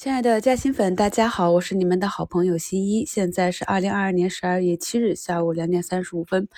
亲爱的嘉兴粉，大家好，我是你们的好朋友新一。现在是二零二二年十二月七日下午两点三十五分。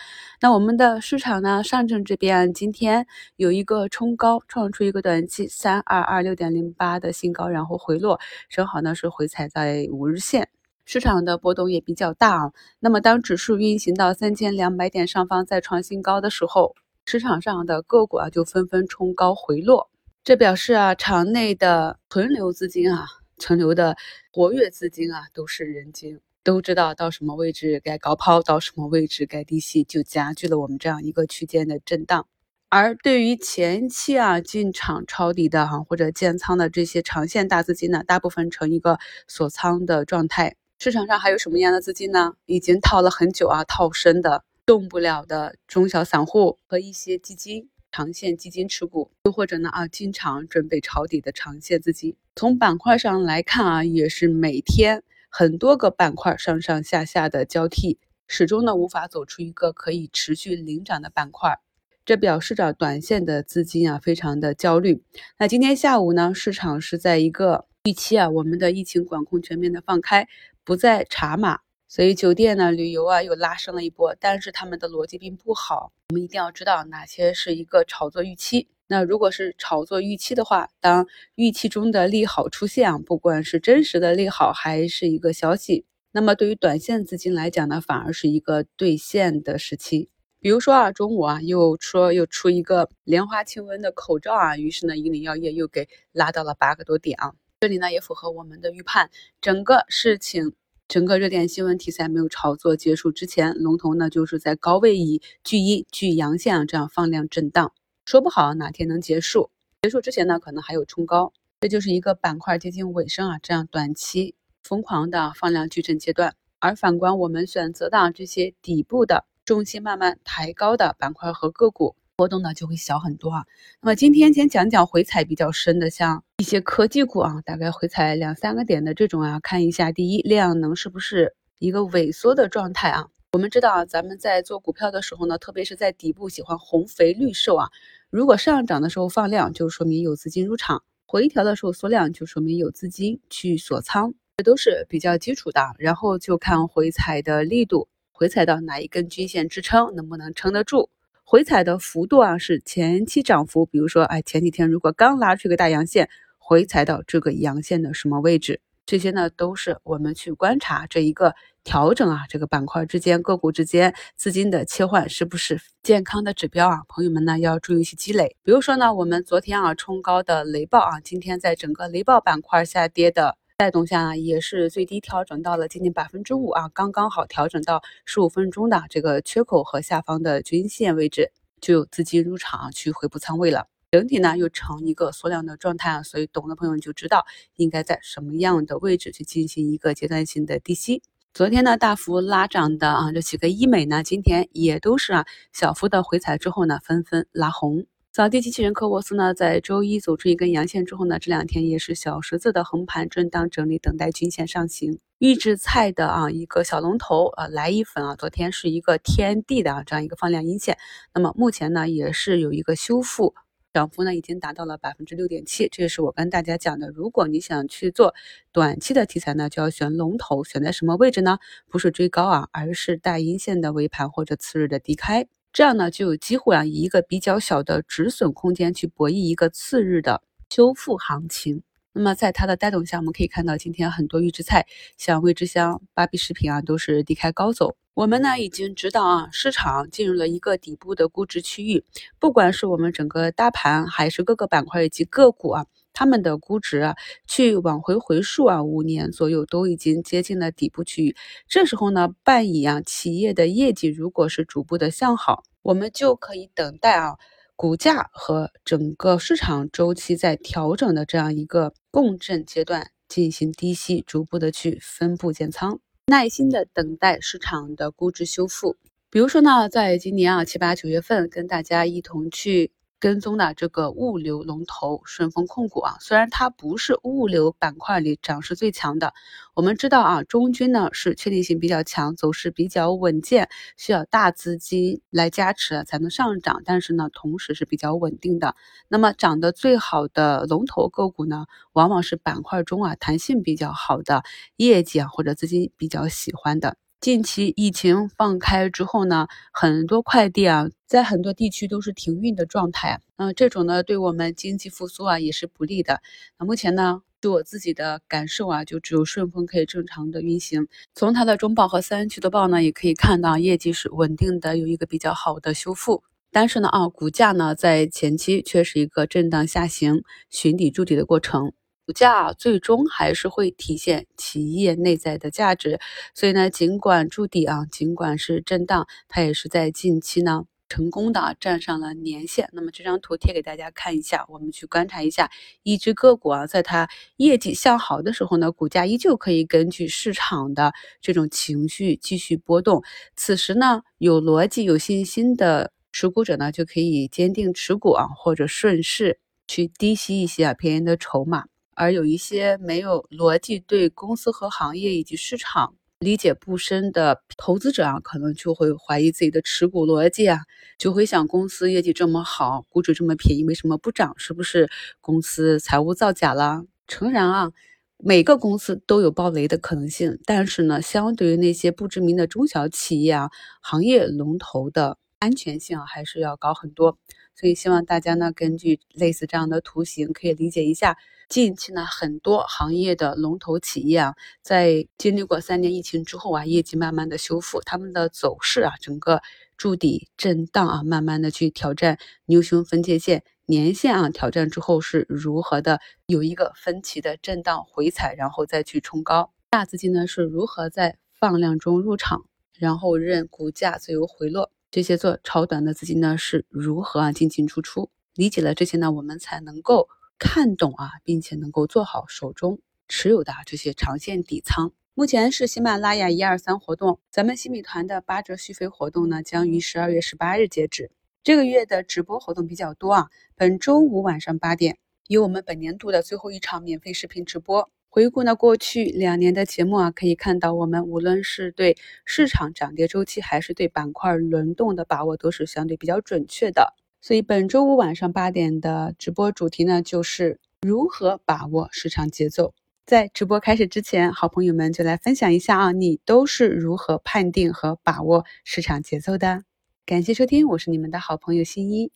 那我们的市场呢？上证这边今天有一个冲高，创出一个短期三二二六点零八的新高，然后回落，正好呢是回踩在五日线。市场的波动也比较大啊。那么当指数运行到三千两百点上方再创新高的时候，市场上的个股啊就纷纷冲高回落，这表示啊场内的存留资金啊。存留的活跃资金啊，都是人精，都知道到什么位置该高抛，到什么位置该低吸，就加剧了我们这样一个区间的震荡。而对于前期啊进场抄底的哈或者建仓的这些长线大资金呢，大部分呈一个锁仓的状态。市场上还有什么样的资金呢？已经套了很久啊，套深的动不了的中小散户和一些基金。长线基金持股，又或者呢啊，经常准备抄底的长线资金。从板块上来看啊，也是每天很多个板块上上下下的交替，始终呢无法走出一个可以持续领涨的板块。这表示着短线的资金啊非常的焦虑。那今天下午呢，市场是在一个预期啊，我们的疫情管控全面的放开，不再查码。所以酒店呢、旅游啊又拉升了一波，但是他们的逻辑并不好。我们一定要知道哪些是一个炒作预期。那如果是炒作预期的话，当预期中的利好出现啊，不管是真实的利好还是一个消息，那么对于短线资金来讲呢，反而是一个兑现的时期。比如说啊，中午啊又说又出一个莲花清瘟的口罩啊，于是呢，银岭药业又给拉到了八个多点啊。这里呢也符合我们的预判，整个事情。整个热点新闻题材没有炒作结束之前，龙头呢就是在高位以巨阴巨阳线啊这样放量震荡，说不好哪天能结束。结束之前呢，可能还有冲高，这就是一个板块接近尾声啊这样短期疯狂的放量巨震阶段。而反观我们选择的这些底部的重心慢慢抬高的板块和个股。波动呢就会小很多啊。那么今天先讲讲回踩比较深的，像一些科技股啊，大概回踩两三个点的这种啊，看一下第一量能是不是一个萎缩的状态啊。我们知道啊，咱们在做股票的时候呢，特别是在底部喜欢红肥绿瘦啊。如果上涨的时候放量，就说明有资金入场；回调的时候缩量，就说明有资金去锁仓，这都是比较基础的。然后就看回踩的力度，回踩到哪一根均线支撑，能不能撑得住。回踩的幅度啊，是前期涨幅，比如说，哎，前几天如果刚拉出一个大阳线，回踩到这个阳线的什么位置，这些呢，都是我们去观察这一个调整啊，这个板块之间、个股之间资金的切换是不是健康的指标啊？朋友们呢，要注意去积累。比如说呢，我们昨天啊冲高的雷暴啊，今天在整个雷暴板块下跌的。带动下呢，也是最低调整到了接近百分之五啊，刚刚好调整到十五分钟的这个缺口和下方的均线位置，就有资金入场去回补仓位了。整体呢又呈一个缩量的状态啊，所以懂的朋友就知道应该在什么样的位置去进行一个阶段性的低吸。昨天呢大幅拉涨的啊这几个医美呢，今天也都是啊小幅的回踩之后呢，纷纷拉红。扫地机器人科沃斯呢，在周一走出一根阳线之后呢，这两天也是小十字的横盘震荡整理，等待均线上行。预制菜的啊一个小龙头啊来一粉啊，昨天是一个天地的啊这样一个放量阴线，那么目前呢也是有一个修复，涨幅呢已经达到了百分之六点七。这也是我跟大家讲的，如果你想去做短期的题材呢，就要选龙头，选在什么位置呢？不是追高啊，而是带阴线的尾盘或者次日的低开。这样呢，就有机会啊，以一个比较小的止损空间去博弈一个次日的修复行情。那么在它的带动下，我们可以看到今天很多预制菜，像味之香、芭比食品啊，都是低开高走。我们呢已经知道啊，市场进入了一个底部的估值区域，不管是我们整个大盘，还是各个板块以及个股啊。他们的估值啊，去往回回溯啊，五年左右都已经接近了底部区域。这时候呢，伴以啊企业的业绩如果是逐步的向好，我们就可以等待啊股价和整个市场周期在调整的这样一个共振阶段进行低吸，逐步的去分布建仓，耐心的等待市场的估值修复。比如说呢，在今年啊七八九月份跟大家一同去。跟踪的这个物流龙头顺丰控股啊，虽然它不是物流板块里涨势最强的，我们知道啊，中军呢是确定性比较强，走势比较稳健，需要大资金来加持才能上涨，但是呢，同时是比较稳定的。那么涨得最好的龙头个股呢，往往是板块中啊弹性比较好的，业绩啊或者资金比较喜欢的。近期疫情放开之后呢，很多快递啊，在很多地区都是停运的状态。嗯，这种呢，对我们经济复苏啊也是不利的。那目前呢，对我自己的感受啊，就只有顺丰可以正常的运行。从它的中报和三区的报呢，也可以看到业绩是稳定的，有一个比较好的修复。但是呢，啊，股价呢，在前期却是一个震荡下行、寻底筑底的过程。股价最终还是会体现企业内在的价值，所以呢，尽管筑底啊，尽管是震荡，它也是在近期呢成功的站上了年线。那么这张图贴给大家看一下，我们去观察一下一只个股啊，在它业绩向好的时候呢，股价依旧可以根据市场的这种情绪继续波动。此时呢，有逻辑、有信心的持股者呢，就可以坚定持股啊，或者顺势去低吸一些啊便宜的筹码。而有一些没有逻辑、对公司和行业以及市场理解不深的投资者啊，可能就会怀疑自己的持股逻辑啊，就会想公司业绩这么好，估值这么便宜，为什么不涨？是不是公司财务造假了？诚然啊，每个公司都有暴雷的可能性，但是呢，相对于那些不知名的中小企业啊，行业龙头的安全性啊，还是要高很多。所以希望大家呢，根据类似这样的图形，可以理解一下。近期呢，很多行业的龙头企业啊，在经历过三年疫情之后啊，业绩慢慢的修复，他们的走势啊，整个筑底震荡啊，慢慢的去挑战牛熊分界线、年线啊，挑战之后是如何的有一个分歧的震荡回踩，然后再去冲高。大资金呢是如何在放量中入场，然后任股价自由回落。这些做超短的资金呢是如何啊进进出出？理解了这些呢，我们才能够。看懂啊，并且能够做好手中持有的这些长线底仓。目前是喜马拉雅一二三活动，咱们新米团的八折续费活动呢，将于十二月十八日截止。这个月的直播活动比较多啊，本周五晚上八点有我们本年度的最后一场免费视频直播。回顾呢过去两年的节目啊，可以看到我们无论是对市场涨跌周期，还是对板块轮动的把握，都是相对比较准确的。所以本周五晚上八点的直播主题呢，就是如何把握市场节奏。在直播开始之前，好朋友们就来分享一下啊，你都是如何判定和把握市场节奏的？感谢收听，我是你们的好朋友新一。